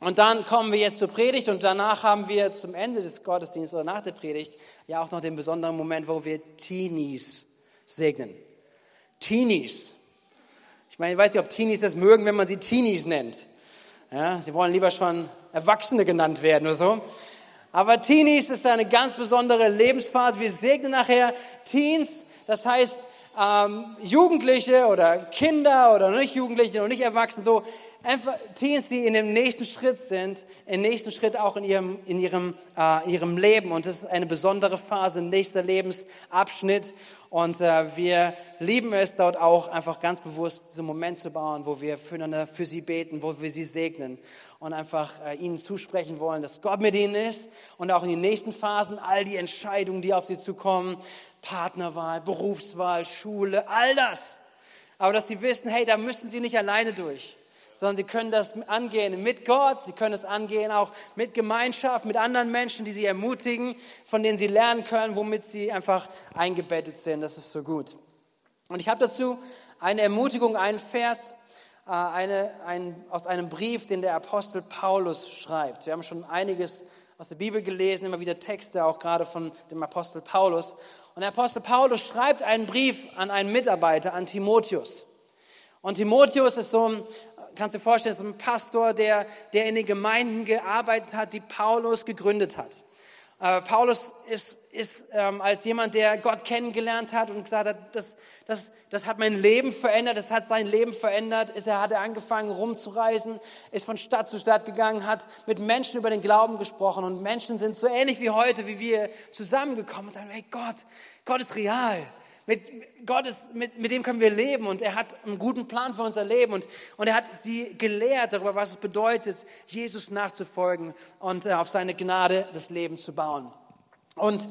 Und dann kommen wir jetzt zur Predigt und danach haben wir zum Ende des Gottesdienstes oder nach der Predigt ja auch noch den besonderen Moment, wo wir Teenies segnen. Teenies. Ich meine, ich weiß nicht, ob Teenies das mögen, wenn man sie Teenies nennt. Ja, sie wollen lieber schon Erwachsene genannt werden oder so. Aber Teenies ist eine ganz besondere Lebensphase. Wir segnen nachher Teens, das heißt ähm, Jugendliche oder Kinder oder nicht Jugendliche und nicht Erwachsene, so einfach Teens, die in dem nächsten Schritt sind, im nächsten Schritt auch in ihrem, in ihrem, äh, ihrem Leben. Und das ist eine besondere Phase, nächster Lebensabschnitt. Und äh, wir lieben es dort auch einfach ganz bewusst diesen Moment zu bauen, wo wir füreinander für sie beten, wo wir sie segnen und einfach äh, ihnen zusprechen wollen, dass Gott mit ihnen ist und auch in den nächsten Phasen all die Entscheidungen, die auf sie zukommen, Partnerwahl, Berufswahl, Schule, all das. Aber dass sie wissen, hey, da müssen sie nicht alleine durch sondern sie können das angehen mit Gott, sie können es angehen auch mit Gemeinschaft, mit anderen Menschen, die sie ermutigen, von denen sie lernen können, womit sie einfach eingebettet sind. Das ist so gut. Und ich habe dazu eine Ermutigung, einen Vers, äh, eine, ein, aus einem Brief, den der Apostel Paulus schreibt. Wir haben schon einiges aus der Bibel gelesen, immer wieder Texte, auch gerade von dem Apostel Paulus. Und der Apostel Paulus schreibt einen Brief an einen Mitarbeiter, an Timotheus. Und Timotheus ist so ein kannst du dir vorstellen, so ein Pastor, der, der in den Gemeinden gearbeitet hat, die Paulus gegründet hat. Äh, Paulus ist, ist ähm, als jemand, der Gott kennengelernt hat und gesagt hat, das, das, das hat mein Leben verändert, das hat sein Leben verändert. Ist, er hat angefangen rumzureisen, ist von Stadt zu Stadt gegangen, hat mit Menschen über den Glauben gesprochen und Menschen sind so ähnlich wie heute, wie wir zusammengekommen und sagen, hey Gott, Gott ist real. Mit Gott ist, mit, mit dem können wir leben und er hat einen guten Plan für unser Leben und, und er hat sie gelehrt darüber, was es bedeutet, Jesus nachzufolgen und äh, auf seine Gnade das Leben zu bauen. Und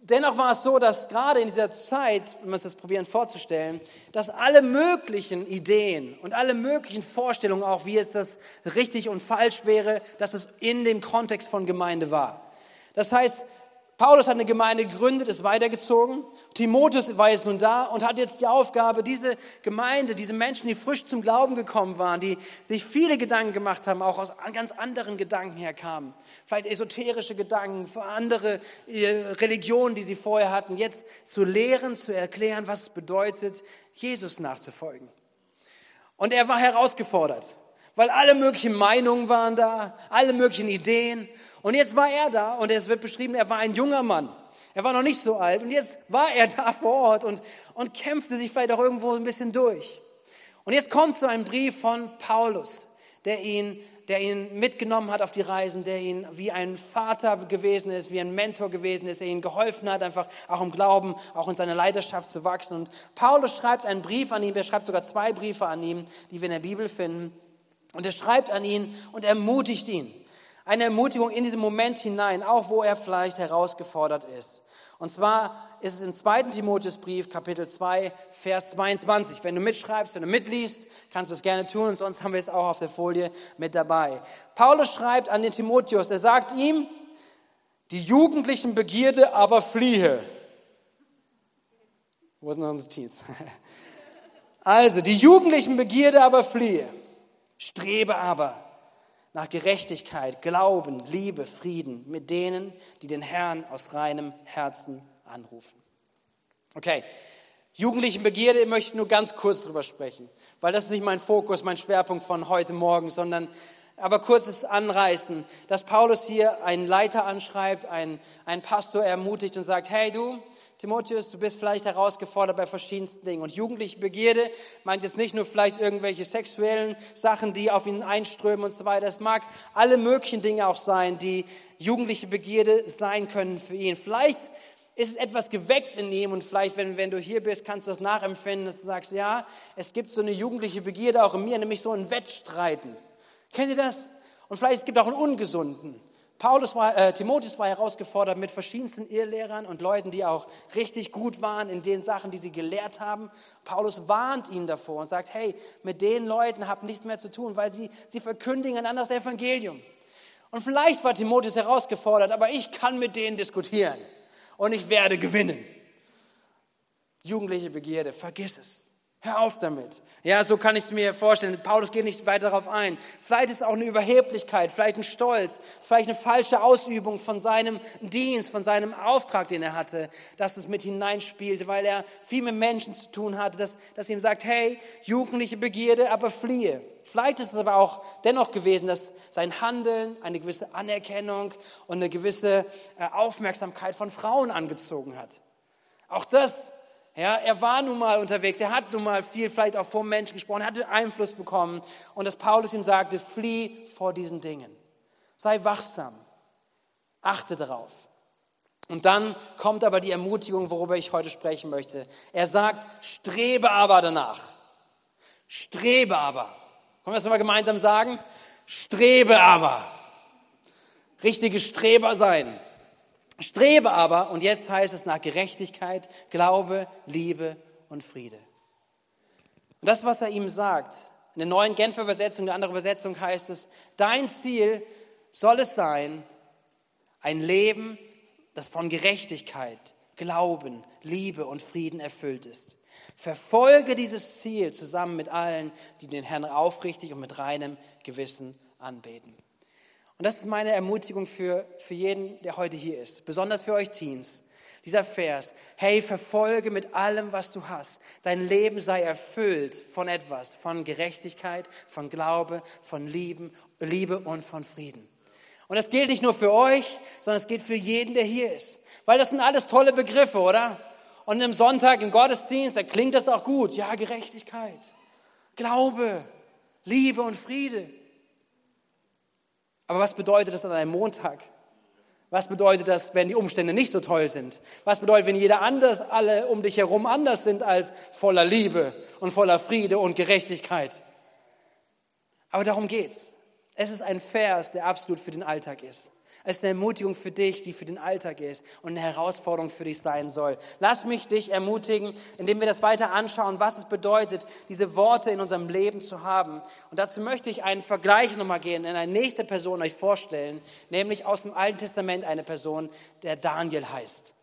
dennoch war es so, dass gerade in dieser Zeit, wenn wir uns das probieren vorzustellen, dass alle möglichen Ideen und alle möglichen Vorstellungen, auch wie es das richtig und falsch wäre, dass es in dem Kontext von Gemeinde war. Das heißt, Paulus hat eine Gemeinde gegründet, ist weitergezogen. Timotheus war jetzt nun da und hat jetzt die Aufgabe, diese Gemeinde, diese Menschen, die frisch zum Glauben gekommen waren, die sich viele Gedanken gemacht haben, auch aus ganz anderen Gedanken herkamen. Vielleicht esoterische Gedanken, andere äh, Religionen, die sie vorher hatten, jetzt zu lehren, zu erklären, was es bedeutet, Jesus nachzufolgen. Und er war herausgefordert, weil alle möglichen Meinungen waren da, alle möglichen Ideen. Und jetzt war er da und es wird beschrieben, er war ein junger Mann. Er war noch nicht so alt und jetzt war er da vor Ort und, und kämpfte sich vielleicht auch irgendwo ein bisschen durch. Und jetzt kommt so ein Brief von Paulus, der ihn, der ihn mitgenommen hat auf die Reisen, der ihn wie ein Vater gewesen ist, wie ein Mentor gewesen ist, der ihm geholfen hat, einfach auch im Glauben, auch in seiner Leidenschaft zu wachsen. Und Paulus schreibt einen Brief an ihn, er schreibt sogar zwei Briefe an ihn, die wir in der Bibel finden. Und er schreibt an ihn und ermutigt ihn. Eine Ermutigung in diesen Moment hinein, auch wo er vielleicht herausgefordert ist. Und zwar ist es im 2. Timotheusbrief, Kapitel 2, Vers 22. Wenn du mitschreibst, wenn du mitliest, kannst du es gerne tun und sonst haben wir es auch auf der Folie mit dabei. Paulus schreibt an den Timotheus, er sagt ihm, die jugendlichen Begierde aber fliehe. Wo sind unsere Teens? Also, die jugendlichen Begierde aber fliehe. Strebe aber nach Gerechtigkeit, Glauben, Liebe, Frieden mit denen, die den Herrn aus reinem Herzen anrufen. Okay, jugendlichen Begierde möchte ich nur ganz kurz drüber sprechen, weil das ist nicht mein Fokus, mein Schwerpunkt von heute Morgen, sondern aber kurzes Anreißen, dass Paulus hier einen Leiter anschreibt, einen, einen Pastor ermutigt und sagt, hey du, Timotheus, du bist vielleicht herausgefordert bei verschiedensten Dingen. Und jugendliche Begierde meint jetzt nicht nur vielleicht irgendwelche sexuellen Sachen, die auf ihn einströmen und so weiter. Es mag alle möglichen Dinge auch sein, die jugendliche Begierde sein können für ihn. Vielleicht ist es etwas geweckt in ihm und vielleicht, wenn, wenn du hier bist, kannst du das nachempfinden, dass du sagst, ja, es gibt so eine jugendliche Begierde auch in mir, nämlich so ein Wettstreiten. Kennt ihr das? Und vielleicht es gibt auch einen ungesunden. Paulus war, äh, Timotheus war herausgefordert mit verschiedensten Irrlehrern und Leuten, die auch richtig gut waren in den Sachen, die sie gelehrt haben. Paulus warnt ihn davor und sagt, hey, mit den Leuten habt nichts mehr zu tun, weil sie, sie verkündigen ein anderes Evangelium. Und vielleicht war Timotheus herausgefordert, aber ich kann mit denen diskutieren und ich werde gewinnen. Jugendliche Begierde, vergiss es. Hör auf damit. Ja, so kann ich es mir vorstellen. Paulus geht nicht weiter darauf ein. Vielleicht ist es auch eine Überheblichkeit, vielleicht ein Stolz, vielleicht eine falsche Ausübung von seinem Dienst, von seinem Auftrag, den er hatte, dass es mit hineinspielte, weil er viel mit Menschen zu tun hatte, dass, dass ihm sagt, hey, jugendliche Begierde, aber fliehe. Vielleicht ist es aber auch dennoch gewesen, dass sein Handeln eine gewisse Anerkennung und eine gewisse äh, Aufmerksamkeit von Frauen angezogen hat. Auch das ja, er war nun mal unterwegs, er hat nun mal viel vielleicht auch vor Menschen gesprochen, er hatte Einfluss bekommen. Und dass Paulus ihm sagte, flieh vor diesen Dingen. Sei wachsam, achte darauf. Und dann kommt aber die Ermutigung, worüber ich heute sprechen möchte. Er sagt, strebe aber danach. Strebe aber. Können wir das mal gemeinsam sagen? Strebe aber. Richtige Streber sein. Strebe aber, und jetzt heißt es nach Gerechtigkeit, Glaube, Liebe und Friede. Und das, was er ihm sagt, in der neuen Genfer Übersetzung, der andere Übersetzung heißt es, dein Ziel soll es sein, ein Leben, das von Gerechtigkeit, Glauben, Liebe und Frieden erfüllt ist. Verfolge dieses Ziel zusammen mit allen, die den Herrn aufrichtig und mit reinem Gewissen anbeten. Und das ist meine Ermutigung für, für jeden, der heute hier ist, besonders für euch Teens. Dieser Vers, hey, verfolge mit allem, was du hast. Dein Leben sei erfüllt von etwas, von Gerechtigkeit, von Glaube, von Lieben, Liebe und von Frieden. Und das gilt nicht nur für euch, sondern es gilt für jeden, der hier ist. Weil das sind alles tolle Begriffe, oder? Und im Sonntag im Gottesdienst, da klingt das auch gut. Ja, Gerechtigkeit, Glaube, Liebe und Friede. Aber was bedeutet das an einem Montag? Was bedeutet das, wenn die Umstände nicht so toll sind? Was bedeutet, wenn jeder anders, alle um dich herum anders sind als voller Liebe und voller Friede und Gerechtigkeit? Aber darum geht's. Es ist ein Vers, der absolut für den Alltag ist. Es ist eine Ermutigung für dich, die für den Alltag ist und eine Herausforderung für dich sein soll. Lass mich dich ermutigen, indem wir das weiter anschauen, was es bedeutet, diese Worte in unserem Leben zu haben. Und dazu möchte ich einen Vergleich nochmal gehen, in eine nächste Person euch vorstellen, nämlich aus dem Alten Testament eine Person, der Daniel heißt.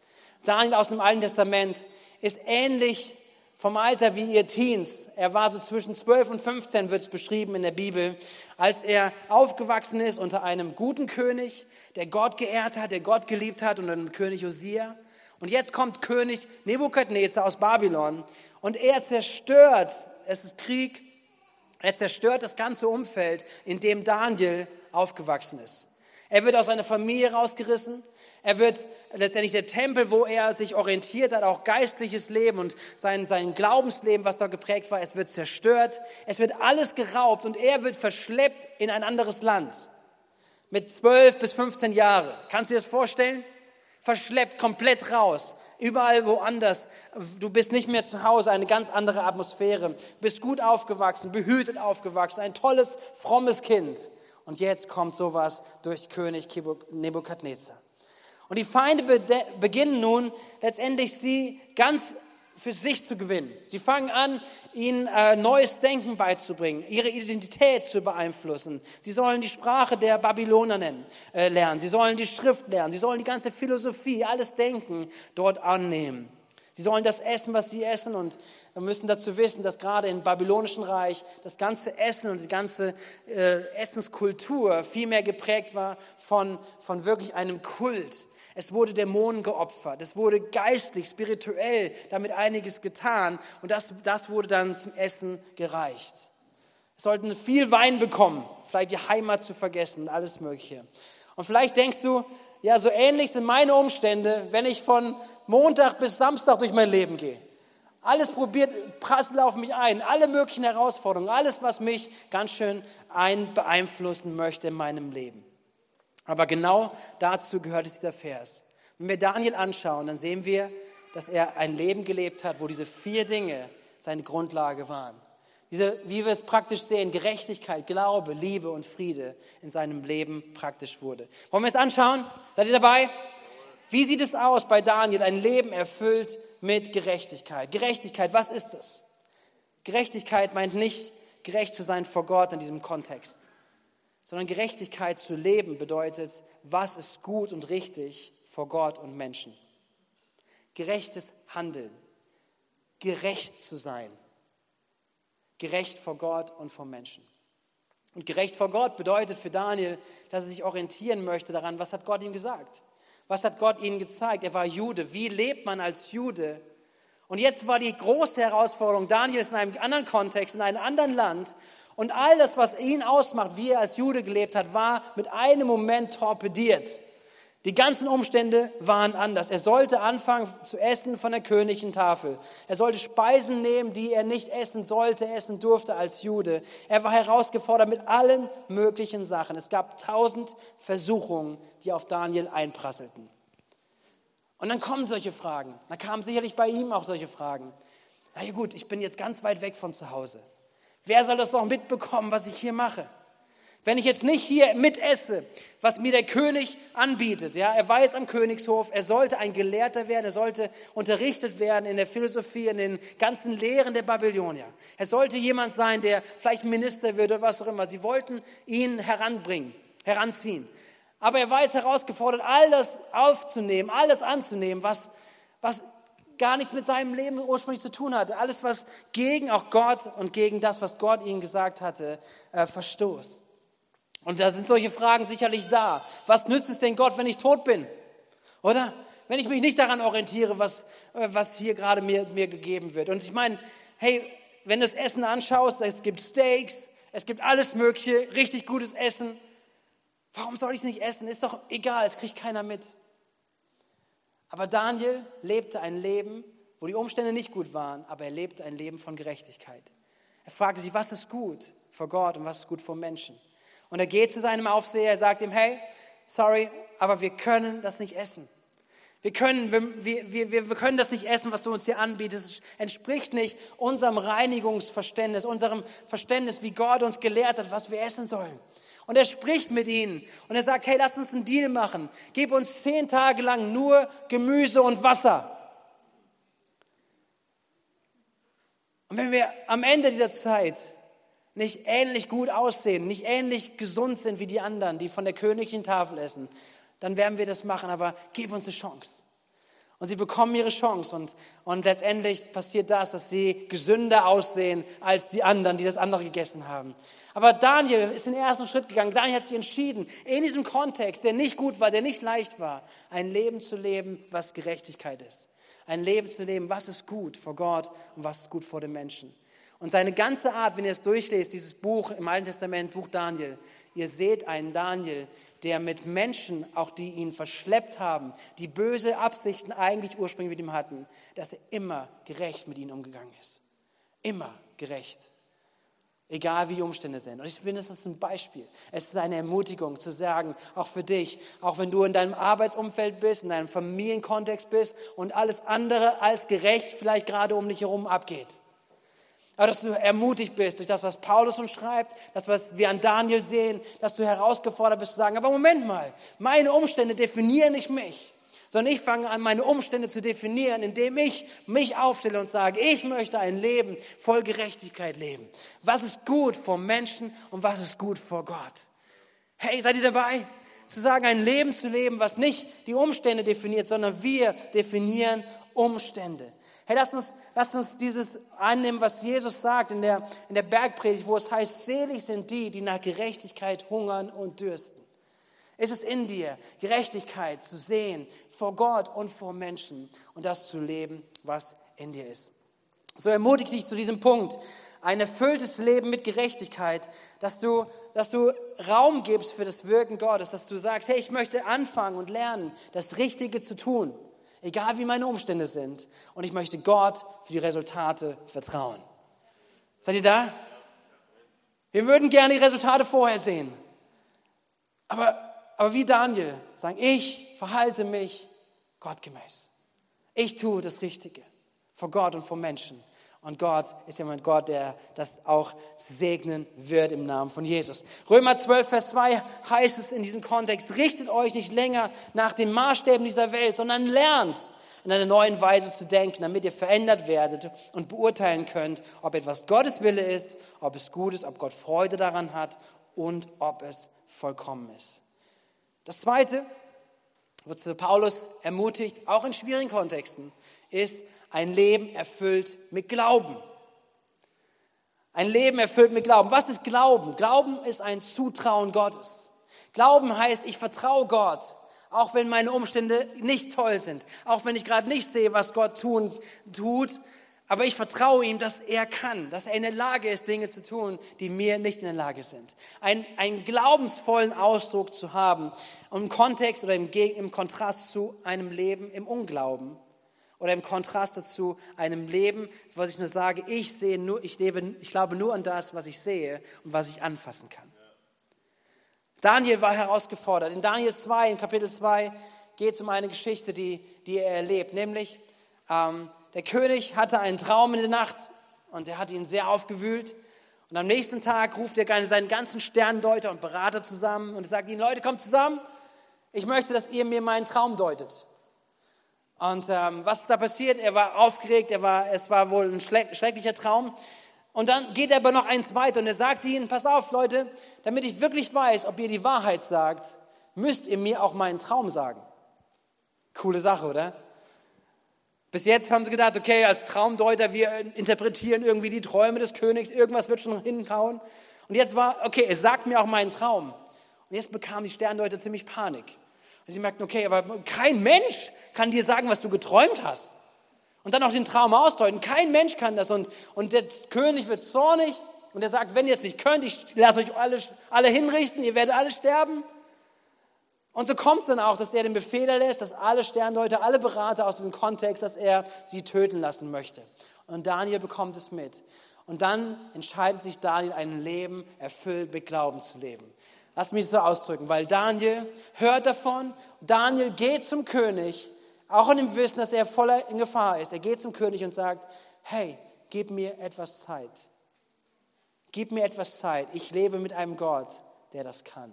Daniel aus dem Alten Testament ist ähnlich vom Alter wie ihr Teens. Er war so zwischen 12 und 15, wird es beschrieben in der Bibel, als er aufgewachsen ist unter einem guten König, der Gott geehrt hat, der Gott geliebt hat, unter dem König Josia. Und jetzt kommt König Nebukadnezar aus Babylon und er zerstört, es ist Krieg, er zerstört das ganze Umfeld, in dem Daniel aufgewachsen ist. Er wird aus seiner Familie rausgerissen. Er wird letztendlich der Tempel, wo er sich orientiert hat, auch geistliches Leben und sein, sein Glaubensleben, was da geprägt war, es wird zerstört. Es wird alles geraubt und er wird verschleppt in ein anderes Land. Mit zwölf bis 15 Jahre. Kannst du dir das vorstellen? Verschleppt, komplett raus. Überall woanders. Du bist nicht mehr zu Hause, eine ganz andere Atmosphäre. Bist gut aufgewachsen, behütet aufgewachsen, ein tolles, frommes Kind. Und jetzt kommt sowas durch König Nebukadnezar. Und die Feinde beginnen nun letztendlich sie ganz für sich zu gewinnen. Sie fangen an, ihnen äh, neues Denken beizubringen, ihre Identität zu beeinflussen. Sie sollen die Sprache der Babyloner nennen, äh, lernen. Sie sollen die Schrift lernen. Sie sollen die ganze Philosophie, alles Denken dort annehmen. Sie sollen das essen, was sie essen und wir müssen dazu wissen, dass gerade im babylonischen Reich das ganze Essen und die ganze äh, Essenskultur viel mehr geprägt war von, von wirklich einem Kult. Es wurde Dämonen geopfert. Es wurde geistlich, spirituell damit einiges getan. Und das, das wurde dann zum Essen gereicht. Es sollten viel Wein bekommen, vielleicht die Heimat zu vergessen, alles Mögliche. Und vielleicht denkst du, ja, so ähnlich sind meine Umstände, wenn ich von Montag bis Samstag durch mein Leben gehe. Alles probiert, prasselt auf mich ein, alle möglichen Herausforderungen, alles, was mich ganz schön ein beeinflussen möchte in meinem Leben. Aber genau dazu gehört es dieser Vers. Wenn wir Daniel anschauen, dann sehen wir, dass er ein Leben gelebt hat, wo diese vier Dinge seine Grundlage waren. Diese, wie wir es praktisch sehen, Gerechtigkeit, Glaube, Liebe und Friede in seinem Leben praktisch wurde. Wollen wir es anschauen? Seid ihr dabei? Wie sieht es aus bei Daniel? Ein Leben erfüllt mit Gerechtigkeit. Gerechtigkeit, was ist es? Gerechtigkeit meint nicht, gerecht zu sein vor Gott in diesem Kontext sondern Gerechtigkeit zu leben bedeutet, was ist gut und richtig vor Gott und Menschen. Gerechtes Handeln, gerecht zu sein, gerecht vor Gott und vor Menschen. Und gerecht vor Gott bedeutet für Daniel, dass er sich orientieren möchte daran, was hat Gott ihm gesagt? Was hat Gott ihnen gezeigt? Er war Jude. Wie lebt man als Jude? Und jetzt war die große Herausforderung, Daniel ist in einem anderen Kontext, in einem anderen Land. Und all das, was ihn ausmacht, wie er als Jude gelebt hat, war mit einem Moment torpediert. Die ganzen Umstände waren anders. Er sollte anfangen zu essen von der königlichen Tafel. Er sollte Speisen nehmen, die er nicht essen sollte, essen durfte als Jude. Er war herausgefordert mit allen möglichen Sachen. Es gab tausend Versuchungen, die auf Daniel einprasselten. Und dann kommen solche Fragen. Da kamen sicherlich bei ihm auch solche Fragen. Na ja gut, ich bin jetzt ganz weit weg von zu Hause. Wer soll das noch mitbekommen, was ich hier mache? Wenn ich jetzt nicht hier mitesse, was mir der König anbietet, ja, er weiß am Königshof, er sollte ein Gelehrter werden, er sollte unterrichtet werden in der Philosophie, in den ganzen Lehren der Babylonier. Er sollte jemand sein, der vielleicht Minister wird oder was auch immer. Sie wollten ihn heranbringen, heranziehen. Aber er war jetzt herausgefordert, all das aufzunehmen, alles anzunehmen, was, was gar nichts mit seinem Leben ursprünglich zu tun hatte. Alles, was gegen auch Gott und gegen das, was Gott ihm gesagt hatte, äh, verstoßt. Und da sind solche Fragen sicherlich da. Was nützt es denn Gott, wenn ich tot bin? Oder? Wenn ich mich nicht daran orientiere, was, äh, was hier gerade mir, mir gegeben wird. Und ich meine, hey, wenn du das Essen anschaust, es gibt Steaks, es gibt alles Mögliche, richtig gutes Essen. Warum soll ich es nicht essen? Ist doch egal, es kriegt keiner mit. Aber Daniel lebte ein Leben, wo die Umstände nicht gut waren, aber er lebte ein Leben von Gerechtigkeit. Er fragte sich, was ist gut vor Gott und was ist gut vor Menschen? Und er geht zu seinem Aufseher, er sagt ihm, hey, sorry, aber wir können das nicht essen. Wir können, wir, wir, wir, können das nicht essen, was du uns hier anbietest. Es entspricht nicht unserem Reinigungsverständnis, unserem Verständnis, wie Gott uns gelehrt hat, was wir essen sollen. Und er spricht mit ihnen und er sagt, hey, lass uns einen Deal machen. Gib uns zehn Tage lang nur Gemüse und Wasser. Und wenn wir am Ende dieser Zeit nicht ähnlich gut aussehen, nicht ähnlich gesund sind wie die anderen, die von der königlichen Tafel essen, dann werden wir das machen, aber gib uns eine Chance. Und sie bekommen ihre Chance und, und letztendlich passiert das, dass sie gesünder aussehen als die anderen, die das andere gegessen haben. Aber Daniel ist den ersten Schritt gegangen. Daniel hat sich entschieden, in diesem Kontext, der nicht gut war, der nicht leicht war, ein Leben zu leben, was Gerechtigkeit ist. Ein Leben zu leben, was ist gut vor Gott und was ist gut vor den Menschen. Und seine ganze Art, wenn ihr es durchlest, dieses Buch im Alten Testament, Buch Daniel, ihr seht einen Daniel, der mit Menschen, auch die ihn verschleppt haben, die böse Absichten eigentlich ursprünglich mit ihm hatten, dass er immer gerecht mit ihnen umgegangen ist. Immer gerecht. Egal wie die Umstände sind. Und ich finde, es ist ein Beispiel. Es ist eine Ermutigung zu sagen, auch für dich, auch wenn du in deinem Arbeitsumfeld bist, in deinem Familienkontext bist und alles andere als gerecht vielleicht gerade um dich herum abgeht aber dass du ermutigt bist durch das, was Paulus uns schreibt, das, was wir an Daniel sehen, dass du herausgefordert bist zu sagen, aber Moment mal, meine Umstände definieren nicht mich, sondern ich fange an, meine Umstände zu definieren, indem ich mich aufstelle und sage, ich möchte ein Leben voll Gerechtigkeit leben. Was ist gut vor Menschen und was ist gut vor Gott? Hey, seid ihr dabei? Zu sagen, ein Leben zu leben, was nicht die Umstände definiert, sondern wir definieren Umstände. Hey, lasst uns, lasst uns dieses annehmen, was Jesus sagt in der, in der Bergpredigt, wo es heißt, selig sind die, die nach Gerechtigkeit hungern und dürsten. Ist es in dir, Gerechtigkeit zu sehen vor Gott und vor Menschen und das zu leben, was in dir ist. So ermutige dich zu diesem Punkt, ein erfülltes Leben mit Gerechtigkeit, dass du, dass du Raum gibst für das Wirken Gottes, dass du sagst, hey, ich möchte anfangen und lernen, das Richtige zu tun egal wie meine Umstände sind. Und ich möchte Gott für die Resultate vertrauen. Seid ihr da? Wir würden gerne die Resultate vorher sehen. Aber, aber wie Daniel sagen, ich verhalte mich gottgemäß. Ich tue das Richtige vor Gott und vor Menschen. Und Gott ist mein Gott, der das auch segnen wird im Namen von Jesus. Römer 12, Vers 2 heißt es in diesem Kontext, richtet euch nicht länger nach den Maßstäben dieser Welt, sondern lernt in einer neuen Weise zu denken, damit ihr verändert werdet und beurteilen könnt, ob etwas Gottes Wille ist, ob es gut ist, ob Gott Freude daran hat und ob es vollkommen ist. Das Zweite, wozu Paulus ermutigt, auch in schwierigen Kontexten, ist, ein Leben erfüllt mit Glauben. Ein Leben erfüllt mit Glauben. Was ist Glauben? Glauben ist ein Zutrauen Gottes. Glauben heißt, ich vertraue Gott, auch wenn meine Umstände nicht toll sind, auch wenn ich gerade nicht sehe, was Gott tun, tut, aber ich vertraue ihm, dass er kann, dass er in der Lage ist, Dinge zu tun, die mir nicht in der Lage sind. Ein, einen glaubensvollen Ausdruck zu haben, im Kontext oder im, im Kontrast zu einem Leben im Unglauben. Oder im Kontrast dazu einem Leben, was ich nur sage, ich sehe nur, ich lebe, ich glaube nur an das, was ich sehe und was ich anfassen kann. Daniel war herausgefordert. In Daniel 2, in Kapitel 2, geht es um eine Geschichte, die, die er erlebt, nämlich ähm, der König hatte einen Traum in der Nacht und er hat ihn sehr aufgewühlt. Und am nächsten Tag ruft er seinen ganzen Sterndeuter und Berater zusammen und sagt ihnen, Leute, kommt zusammen, ich möchte, dass ihr mir meinen Traum deutet. Und ähm, was ist da passiert? Er war aufgeregt, er war, es war wohl ein schrecklicher Traum. Und dann geht er aber noch eins weiter und er sagt ihnen, pass auf Leute, damit ich wirklich weiß, ob ihr die Wahrheit sagt, müsst ihr mir auch meinen Traum sagen. Coole Sache, oder? Bis jetzt haben sie gedacht, okay, als Traumdeuter, wir interpretieren irgendwie die Träume des Königs, irgendwas wird schon hinkauen. Und jetzt war, okay, es sagt mir auch meinen Traum. Und jetzt bekamen die Sterndeuter ziemlich Panik. Und sie merkten, okay, aber kein Mensch kann dir sagen, was du geträumt hast. Und dann auch den Traum ausdeuten. Kein Mensch kann das. Und, und der König wird zornig und er sagt, wenn ihr es nicht könnt, ich lasse euch alle, alle hinrichten, ihr werdet alle sterben. Und so kommt es dann auch, dass er den Befehl erlässt, dass alle Sterndeuter, alle Berater aus diesem Kontext, dass er sie töten lassen möchte. Und Daniel bekommt es mit. Und dann entscheidet sich Daniel, ein Leben erfüllt mit Glauben zu leben. Lass mich das so ausdrücken, weil Daniel hört davon, Daniel geht zum König, auch in dem Wissen, dass er voller in Gefahr ist. Er geht zum König und sagt, hey, gib mir etwas Zeit. Gib mir etwas Zeit. Ich lebe mit einem Gott, der das kann.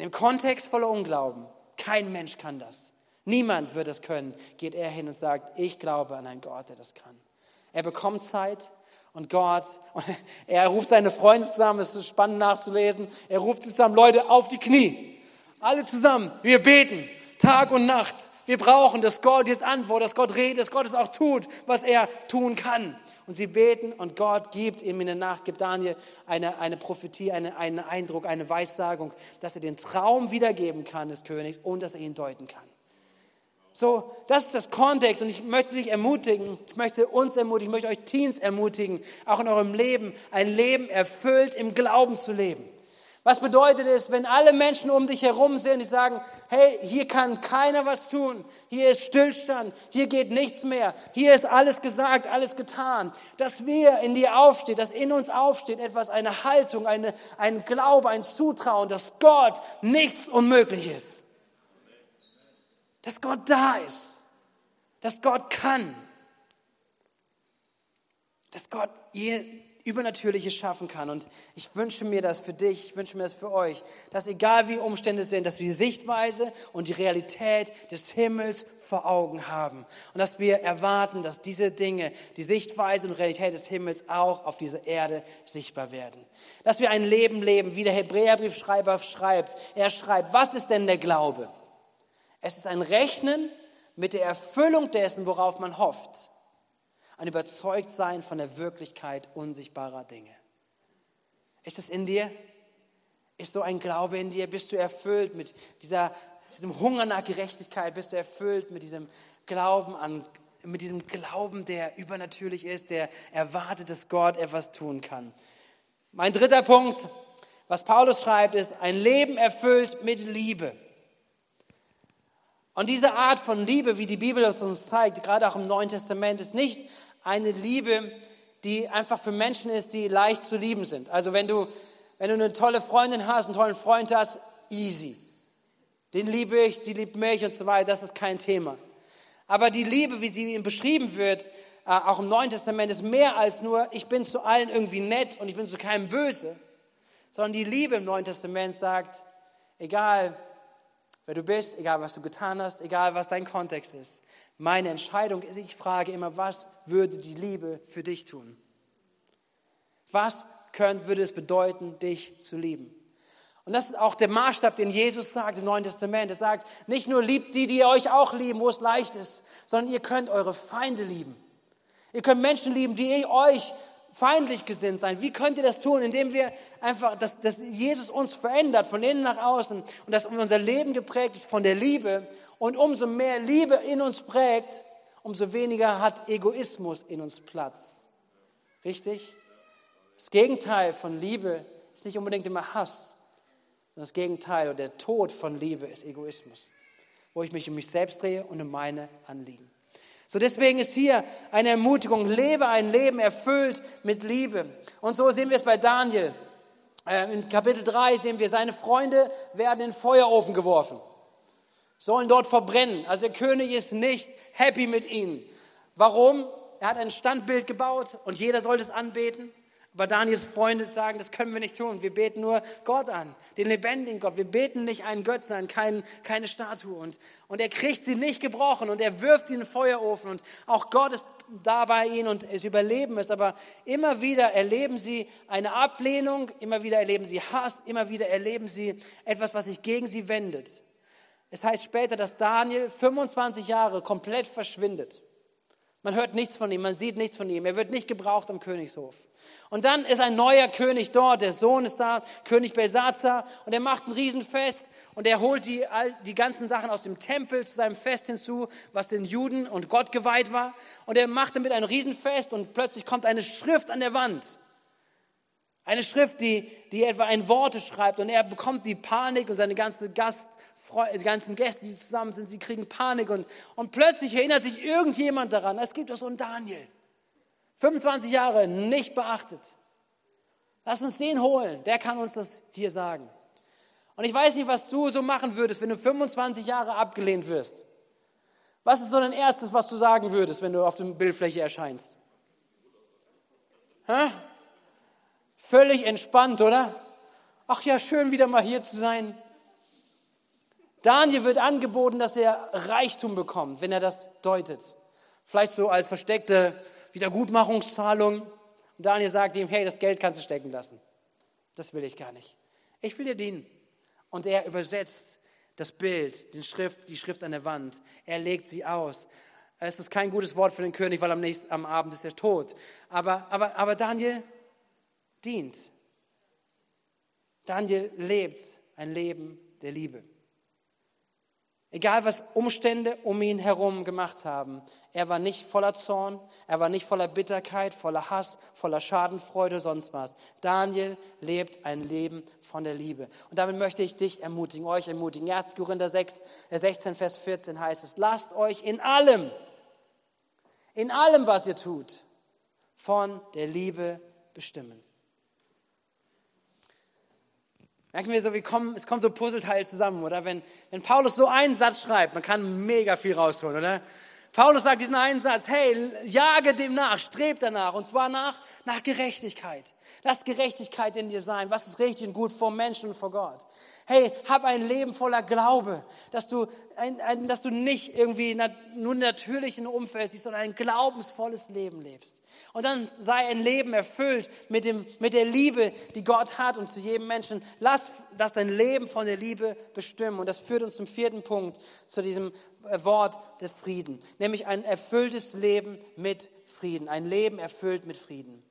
In dem Kontext voller Unglauben, kein Mensch kann das. Niemand wird es können, geht er hin und sagt, ich glaube an einen Gott, der das kann. Er bekommt Zeit und Gott, er ruft seine Freunde zusammen, es ist spannend nachzulesen, er ruft zusammen, Leute, auf die Knie. Alle zusammen, wir beten, Tag und Nacht. Wir brauchen, dass Gott jetzt antwortet, dass Gott redet, dass Gott es auch tut, was er tun kann. Und sie beten und Gott gibt ihm in der Nacht, gibt Daniel eine, eine Prophetie, eine, einen Eindruck, eine Weissagung, dass er den Traum wiedergeben kann des Königs und dass er ihn deuten kann. So, das ist das Kontext und ich möchte dich ermutigen, ich möchte uns ermutigen, ich möchte euch Teens ermutigen, auch in eurem Leben ein Leben erfüllt im Glauben zu leben. Was bedeutet es, wenn alle Menschen um dich herum sind, die sagen, hey, hier kann keiner was tun, hier ist Stillstand, hier geht nichts mehr, hier ist alles gesagt, alles getan, dass wir in dir aufsteht, dass in uns aufsteht etwas, eine Haltung, eine, ein Glaube, ein Zutrauen, dass Gott nichts unmöglich ist. Dass Gott da ist, dass Gott kann, dass Gott Übernatürliches schaffen kann. Und ich wünsche mir das für dich, ich wünsche mir das für euch, dass egal wie Umstände sind, dass wir die Sichtweise und die Realität des Himmels vor Augen haben. Und dass wir erwarten, dass diese Dinge, die Sichtweise und Realität des Himmels auch auf dieser Erde sichtbar werden. Dass wir ein Leben leben, wie der Hebräerbriefschreiber schreibt. Er schreibt, was ist denn der Glaube? Es ist ein Rechnen mit der Erfüllung dessen, worauf man hofft ein Überzeugtsein von der Wirklichkeit unsichtbarer Dinge. Ist das in dir? Ist so ein Glaube in dir? Bist du erfüllt mit dieser, diesem Hunger nach Gerechtigkeit? Bist du erfüllt mit diesem Glauben an, mit diesem Glauben, der übernatürlich ist, der erwartet, dass Gott etwas tun kann? Mein dritter Punkt, was Paulus schreibt, ist ein Leben erfüllt mit Liebe. Und diese Art von Liebe, wie die Bibel es uns zeigt, gerade auch im Neuen Testament, ist nicht eine Liebe, die einfach für Menschen ist, die leicht zu lieben sind. Also wenn du, wenn du eine tolle Freundin hast, einen tollen Freund hast, easy. Den liebe ich, die liebt mich und so weiter, das ist kein Thema. Aber die Liebe, wie sie ihm beschrieben wird, äh, auch im Neuen Testament, ist mehr als nur, ich bin zu allen irgendwie nett und ich bin zu keinem böse, sondern die Liebe im Neuen Testament sagt, egal wer du bist, egal was du getan hast, egal was dein Kontext ist, meine Entscheidung ist, ich frage immer, was würde die Liebe für dich tun? Was könnte, würde es bedeuten, dich zu lieben? Und das ist auch der Maßstab, den Jesus sagt im Neuen Testament. Er sagt, nicht nur liebt die, die euch auch lieben, wo es leicht ist, sondern ihr könnt eure Feinde lieben. Ihr könnt Menschen lieben, die euch feindlich gesinnt sein. Wie könnt ihr das tun? Indem wir einfach, dass, dass Jesus uns verändert, von innen nach außen und dass unser Leben geprägt ist von der Liebe. Und umso mehr Liebe in uns prägt, umso weniger hat Egoismus in uns Platz. Richtig? Das Gegenteil von Liebe ist nicht unbedingt immer Hass, sondern das Gegenteil oder der Tod von Liebe ist Egoismus, wo ich mich um mich selbst drehe und um meine Anliegen. So deswegen ist hier eine Ermutigung, lebe ein Leben erfüllt mit Liebe. Und so sehen wir es bei Daniel. Äh, in Kapitel 3 sehen wir, seine Freunde werden in den Feuerofen geworfen, sollen dort verbrennen. Also der König ist nicht happy mit ihnen. Warum? Er hat ein Standbild gebaut und jeder soll es anbeten. Aber Daniels Freunde sagen, das können wir nicht tun. Wir beten nur Gott an, den lebendigen Gott. Wir beten nicht einen Götzen an, kein, keine Statue. Und, und er kriegt sie nicht gebrochen und er wirft sie in den Feuerofen. Und auch Gott ist da bei ihnen und es überleben es. Aber immer wieder erleben sie eine Ablehnung, immer wieder erleben sie Hass, immer wieder erleben sie etwas, was sich gegen sie wendet. Es heißt später, dass Daniel 25 Jahre komplett verschwindet. Man hört nichts von ihm, man sieht nichts von ihm. Er wird nicht gebraucht am Königshof. Und dann ist ein neuer König dort, der Sohn ist da, König Belsazar, und er macht ein Riesenfest und er holt die, die ganzen Sachen aus dem Tempel zu seinem Fest hinzu, was den Juden und Gott geweiht war. Und er macht damit ein Riesenfest und plötzlich kommt eine Schrift an der Wand. Eine Schrift, die, die etwa ein Worte schreibt und er bekommt die Panik und seine ganze Gast, die ganzen Gäste, die zusammen sind, sie kriegen Panik und, und plötzlich erinnert sich irgendjemand daran, es gibt doch so einen Daniel. 25 Jahre nicht beachtet. Lass uns den holen, der kann uns das hier sagen. Und ich weiß nicht, was du so machen würdest, wenn du 25 Jahre abgelehnt wirst. Was ist so dein erstes, was du sagen würdest, wenn du auf der Bildfläche erscheinst? Hä? Völlig entspannt, oder? Ach ja, schön wieder mal hier zu sein. Daniel wird angeboten, dass er Reichtum bekommt, wenn er das deutet. Vielleicht so als versteckte Wiedergutmachungszahlung. Und Daniel sagt ihm, hey, das Geld kannst du stecken lassen. Das will ich gar nicht. Ich will dir dienen. Und er übersetzt das Bild, den Schrift, die Schrift an der Wand. Er legt sie aus. Es ist kein gutes Wort für den König, weil am, nächsten, am Abend ist er tot. Aber, aber, aber Daniel dient. Daniel lebt ein Leben der Liebe. Egal was Umstände um ihn herum gemacht haben, er war nicht voller Zorn, er war nicht voller Bitterkeit, voller Hass, voller Schadenfreude, sonst was. Daniel lebt ein Leben von der Liebe. Und damit möchte ich dich ermutigen, euch ermutigen. 1. Korinther 6, 16, Vers 14 heißt es, lasst euch in allem, in allem, was ihr tut, von der Liebe bestimmen. Merken wir so, wie kommen, es kommen so Puzzleteile zusammen, oder? Wenn, wenn Paulus so einen Satz schreibt, man kann mega viel rausholen, oder? Paulus sagt diesen einen Satz, hey, jage dem nach, streb danach, und zwar nach, nach Gerechtigkeit. Lass Gerechtigkeit in dir sein. Was ist richtig und gut vor Menschen und vor Gott? Hey, hab ein Leben voller Glaube, dass du, ein, ein, dass du nicht irgendwie nat, nur natürlich in Umfeld siehst, sondern ein glaubensvolles Leben lebst. Und dann sei ein Leben erfüllt mit, dem, mit der Liebe, die Gott hat und zu jedem Menschen. Lass, lass dein Leben von der Liebe bestimmen. Und das führt uns zum vierten Punkt, zu diesem äh, Wort des Frieden. Nämlich ein erfülltes Leben mit Frieden. Ein Leben erfüllt mit Frieden.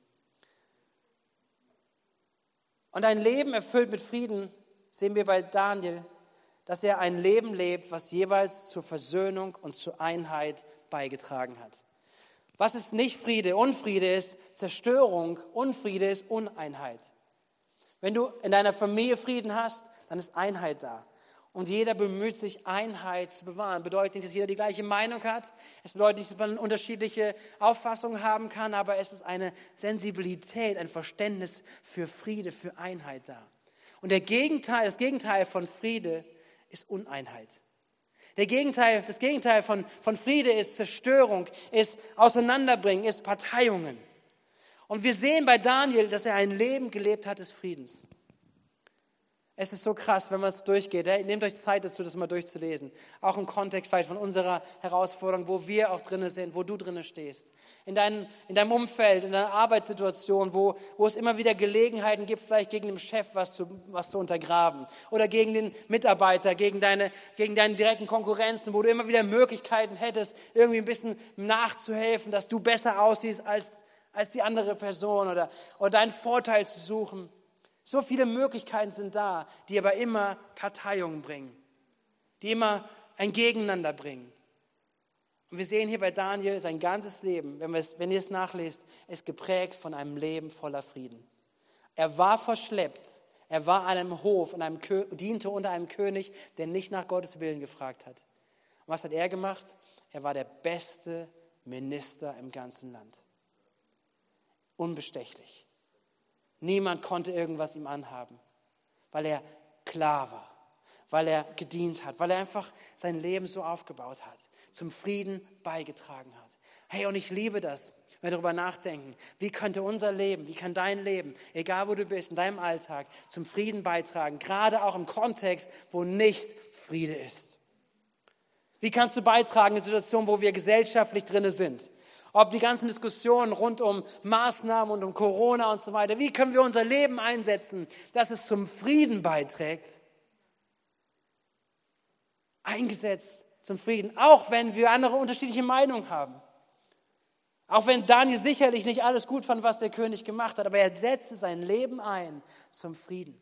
Und ein Leben erfüllt mit Frieden sehen wir bei Daniel, dass er ein Leben lebt, was jeweils zur Versöhnung und zur Einheit beigetragen hat. Was ist nicht Friede? Unfriede ist Zerstörung, Unfriede ist Uneinheit. Wenn du in deiner Familie Frieden hast, dann ist Einheit da. Und jeder bemüht sich, Einheit zu bewahren. Bedeutet nicht, dass jeder die gleiche Meinung hat. Es bedeutet nicht, dass man unterschiedliche Auffassungen haben kann, aber es ist eine Sensibilität, ein Verständnis für Friede, für Einheit da. Und der Gegenteil, das Gegenteil von Friede ist Uneinheit. Der Gegenteil, das Gegenteil von, von Friede ist Zerstörung, ist Auseinanderbringen, ist Parteiungen. Und wir sehen bei Daniel, dass er ein Leben gelebt hat des Friedens. Es ist so krass, wenn man es durchgeht. Hey, nehmt euch Zeit dazu, das mal durchzulesen. Auch im Kontext vielleicht von unserer Herausforderung, wo wir auch drinnen sind, wo du drinnen stehst. In, dein, in deinem Umfeld, in deiner Arbeitssituation, wo, wo es immer wieder Gelegenheiten gibt, vielleicht gegen den Chef was zu, was zu untergraben. Oder gegen den Mitarbeiter, gegen deine, gegen deine direkten Konkurrenzen, wo du immer wieder Möglichkeiten hättest, irgendwie ein bisschen nachzuhelfen, dass du besser aussiehst als, als die andere Person oder, oder deinen Vorteil zu suchen. So viele Möglichkeiten sind da, die aber immer Parteiungen bringen, die immer ein Gegeneinander bringen. Und wir sehen hier bei Daniel, sein ganzes Leben, wenn, es, wenn ihr es nachlest, ist geprägt von einem Leben voller Frieden. Er war verschleppt, er war an einem Hof und einem, diente unter einem König, der nicht nach Gottes Willen gefragt hat. Und was hat er gemacht? Er war der beste Minister im ganzen Land. Unbestechlich. Niemand konnte irgendwas ihm anhaben, weil er klar war, weil er gedient hat, weil er einfach sein Leben so aufgebaut hat, zum Frieden beigetragen hat. Hey, und ich liebe das, wenn wir darüber nachdenken, wie könnte unser Leben, wie kann dein Leben, egal wo du bist, in deinem Alltag, zum Frieden beitragen, gerade auch im Kontext, wo nicht Friede ist. Wie kannst du beitragen in Situationen, wo wir gesellschaftlich drinne sind? Ob die ganzen Diskussionen rund um Maßnahmen und um Corona und so weiter. Wie können wir unser Leben einsetzen, dass es zum Frieden beiträgt? Eingesetzt zum Frieden, auch wenn wir andere unterschiedliche Meinungen haben. Auch wenn Daniel sicherlich nicht alles gut fand, was der König gemacht hat, aber er setzte sein Leben ein zum Frieden.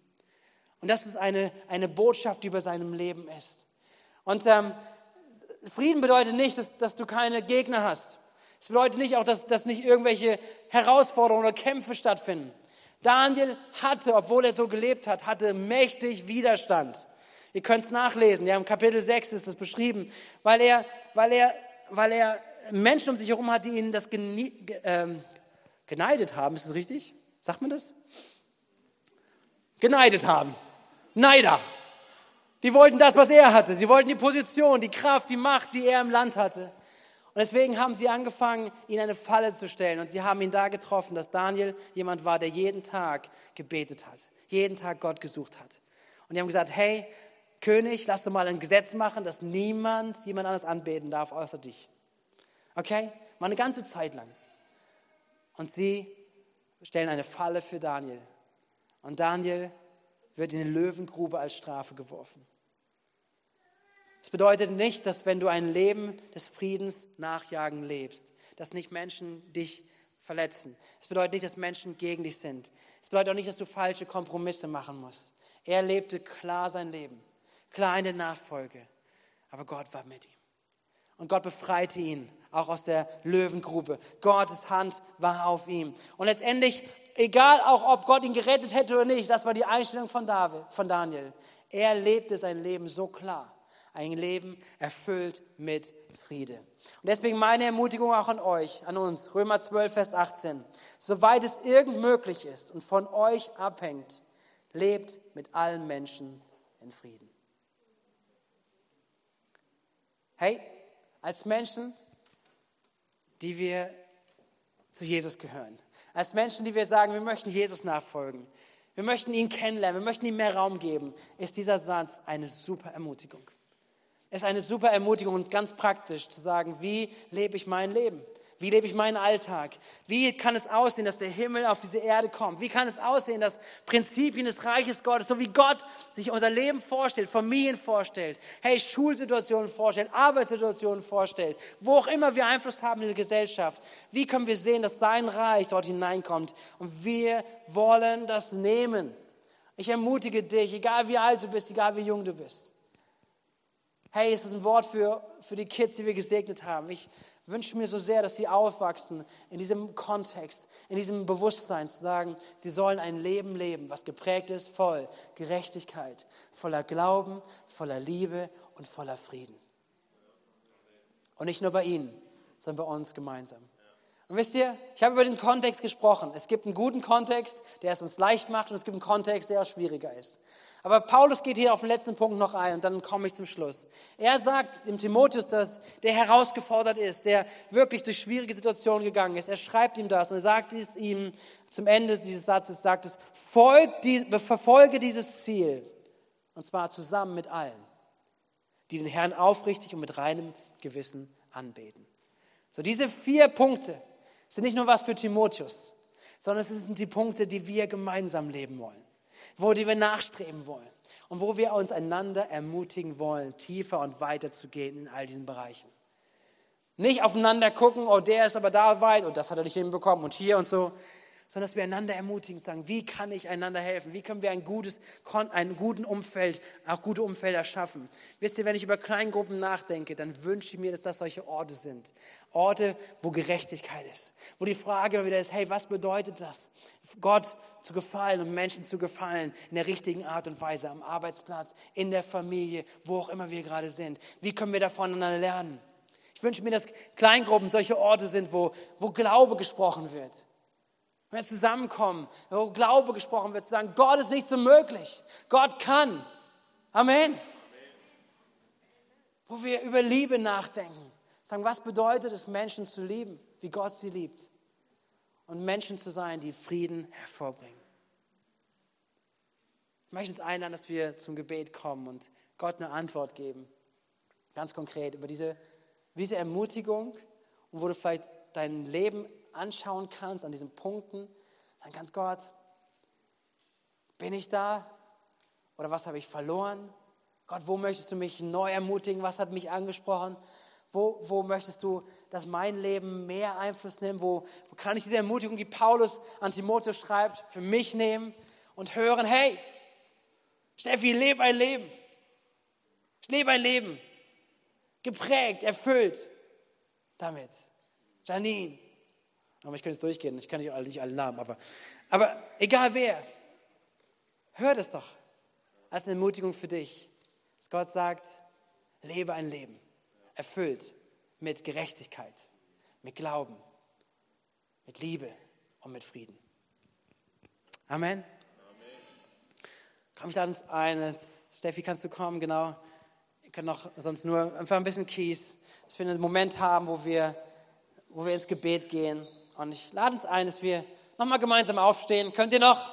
Und das ist eine, eine Botschaft, die über seinem Leben ist. Und ähm, Frieden bedeutet nicht, dass, dass du keine Gegner hast. Es bedeutet nicht auch, dass, dass nicht irgendwelche Herausforderungen oder Kämpfe stattfinden. Daniel hatte, obwohl er so gelebt hat, hatte mächtig Widerstand. Ihr könnt es nachlesen, ja, im Kapitel 6 ist es beschrieben, weil er, weil er, weil er Menschen um sich herum hat, die ihn das genie, ähm, geneidet haben. Ist das richtig? Sagt man das? Geneidet haben. Neider. Die wollten das, was er hatte. Sie wollten die Position, die Kraft, die Macht, die er im Land hatte. Und deswegen haben sie angefangen, ihn eine Falle zu stellen. Und sie haben ihn da getroffen, dass Daniel jemand war, der jeden Tag gebetet hat, jeden Tag Gott gesucht hat. Und die haben gesagt, hey, König, lass doch mal ein Gesetz machen, dass niemand jemand anderes anbeten darf, außer dich. Okay? Mal eine ganze Zeit lang. Und sie stellen eine Falle für Daniel. Und Daniel wird in die Löwengrube als Strafe geworfen. Es bedeutet nicht, dass wenn du ein Leben des Friedens nachjagen lebst, dass nicht Menschen dich verletzen. Es bedeutet nicht, dass Menschen gegen dich sind. Es bedeutet auch nicht, dass du falsche Kompromisse machen musst. Er lebte klar sein Leben, klar in der Nachfolge. Aber Gott war mit ihm. Und Gott befreite ihn, auch aus der Löwengrube. Gottes Hand war auf ihm. Und letztendlich, egal auch, ob Gott ihn gerettet hätte oder nicht, das war die Einstellung von, von Daniel. Er lebte sein Leben so klar ein Leben erfüllt mit Friede. Und deswegen meine Ermutigung auch an euch, an uns, Römer 12, Vers 18. Soweit es irgend möglich ist und von euch abhängt, lebt mit allen Menschen in Frieden. Hey, als Menschen, die wir zu Jesus gehören, als Menschen, die wir sagen, wir möchten Jesus nachfolgen, wir möchten ihn kennenlernen, wir möchten ihm mehr Raum geben, ist dieser Satz eine super Ermutigung. Ist eine super Ermutigung und ganz praktisch zu sagen, wie lebe ich mein Leben? Wie lebe ich meinen Alltag? Wie kann es aussehen, dass der Himmel auf diese Erde kommt? Wie kann es aussehen, dass Prinzipien des Reiches Gottes, so wie Gott sich unser Leben vorstellt, Familien vorstellt, hey, Schulsituationen vorstellt, Arbeitssituationen vorstellt, wo auch immer wir Einfluss haben in diese Gesellschaft, wie können wir sehen, dass sein Reich dort hineinkommt? Und wir wollen das nehmen. Ich ermutige dich, egal wie alt du bist, egal wie jung du bist. Hey, ist ein Wort für, für die Kids, die wir gesegnet haben. Ich wünsche mir so sehr, dass sie aufwachsen in diesem Kontext, in diesem Bewusstsein zu sagen, sie sollen ein Leben leben, was geprägt ist voll Gerechtigkeit, voller Glauben, voller Liebe und voller Frieden. Und nicht nur bei ihnen, sondern bei uns gemeinsam. Und wisst ihr, ich habe über den Kontext gesprochen. Es gibt einen guten Kontext, der es uns leicht macht, und es gibt einen Kontext, der auch schwieriger ist. Aber Paulus geht hier auf den letzten Punkt noch ein und dann komme ich zum Schluss. Er sagt dem Timotheus, dass der herausgefordert ist, der wirklich durch schwierige Situationen gegangen ist. Er schreibt ihm das und er sagt es ihm zum Ende dieses Satzes, sagt es, folgt, verfolge dieses Ziel, Und zwar zusammen mit allen, die den Herrn aufrichtig und mit reinem Gewissen anbeten. So, diese vier Punkte sind nicht nur was für Timotheus, sondern es sind die Punkte, die wir gemeinsam leben wollen, wo die wir nachstreben wollen und wo wir uns einander ermutigen wollen, tiefer und weiter zu gehen in all diesen Bereichen. Nicht aufeinander gucken, oh, der ist aber da weit und das hat er nicht hinbekommen und hier und so, sondern dass wir einander ermutigen, sagen, wie kann ich einander helfen? Wie können wir ein gutes, ein guten Umfeld, auch gute Umfelder schaffen? Wisst ihr, wenn ich über Kleingruppen nachdenke, dann wünsche ich mir, dass das solche Orte sind. Orte, wo Gerechtigkeit ist. Wo die Frage immer wieder ist, hey, was bedeutet das? Gott zu gefallen und Menschen zu gefallen in der richtigen Art und Weise, am Arbeitsplatz, in der Familie, wo auch immer wir gerade sind. Wie können wir da voneinander lernen? Ich wünsche mir, dass Kleingruppen solche Orte sind, wo, wo Glaube gesprochen wird wenn wir zusammenkommen, wo Glaube gesprochen wird, zu sagen, Gott ist nicht so möglich. Gott kann. Amen. Amen. Wo wir über Liebe nachdenken. Sagen, was bedeutet es, Menschen zu lieben, wie Gott sie liebt. Und Menschen zu sein, die Frieden hervorbringen. Ich möchte uns einladen, dass wir zum Gebet kommen und Gott eine Antwort geben. Ganz konkret über diese, diese Ermutigung und wo du vielleicht dein Leben anschauen kannst an diesen Punkten, sagen kannst, Gott, bin ich da? Oder was habe ich verloren? Gott, wo möchtest du mich neu ermutigen? Was hat mich angesprochen? Wo, wo möchtest du, dass mein Leben mehr Einfluss nimmt? Wo, wo kann ich diese Ermutigung, die Paulus an Timotheus schreibt, für mich nehmen und hören, hey, Steffi, lebe ein Leben. Lebe ein Leben. Geprägt, erfüllt damit. Janine, aber ich kann jetzt durchgehen. Ich kann nicht alle, nicht alle Namen, aber, aber egal wer, hör das doch als eine Ermutigung für dich, dass Gott sagt, lebe ein Leben, erfüllt mit Gerechtigkeit, mit Glauben, mit Liebe und mit Frieden. Amen. Amen. Komm, ich lade uns ein. Steffi, kannst du kommen? Genau. Ihr könnt noch sonst nur einfach ein bisschen Kies, dass wir einen Moment haben, wo wir, wo wir ins Gebet gehen. Und ich lade uns ein, dass wir nochmal gemeinsam aufstehen. Könnt ihr noch?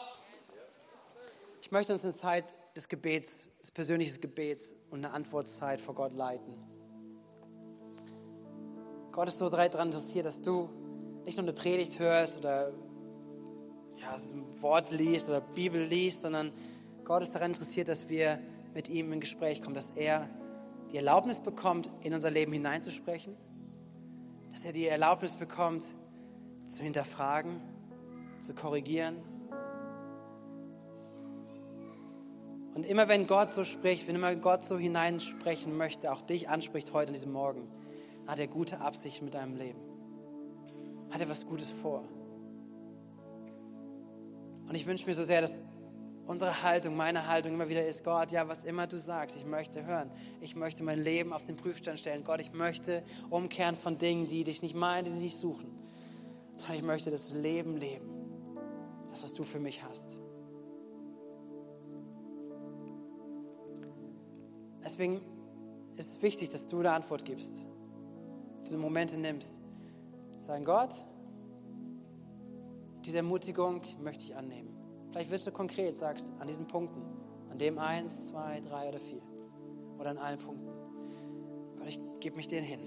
Ich möchte uns eine Zeit des Gebets, des persönlichen Gebets und eine Antwortzeit vor Gott leiten. Gott ist so daran interessiert, dass du nicht nur eine Predigt hörst oder ja, ein Wort liest oder Bibel liest, sondern Gott ist daran interessiert, dass wir mit ihm in Gespräch kommen, dass er die Erlaubnis bekommt, in unser Leben hineinzusprechen, dass er die Erlaubnis bekommt, zu hinterfragen, zu korrigieren. Und immer wenn Gott so spricht, wenn immer Gott so hineinsprechen möchte, auch dich anspricht heute an diesem Morgen, hat er gute Absichten mit deinem Leben. Hat er was Gutes vor. Und ich wünsche mir so sehr, dass unsere Haltung, meine Haltung immer wieder ist, Gott, ja, was immer du sagst, ich möchte hören. Ich möchte mein Leben auf den Prüfstand stellen. Gott, ich möchte umkehren von Dingen, die dich nicht meinen, die dich suchen sondern ich möchte das Leben leben, das, was du für mich hast. Deswegen ist es wichtig, dass du eine Antwort gibst, dass du Momente nimmst. Sagen, Gott, diese Ermutigung möchte ich annehmen. Vielleicht wirst du konkret, sagst, an diesen Punkten, an dem eins, zwei, drei oder vier oder an allen Punkten. Gott, ich gebe mich denen hin.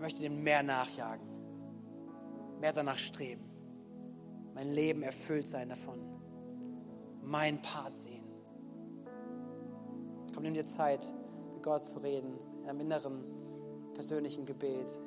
Ich möchte dem mehr nachjagen, mehr danach streben, mein Leben erfüllt sein davon, mein Part sehen. Komm, nimm dir Zeit, mit Gott zu reden, in einem inneren, persönlichen Gebet.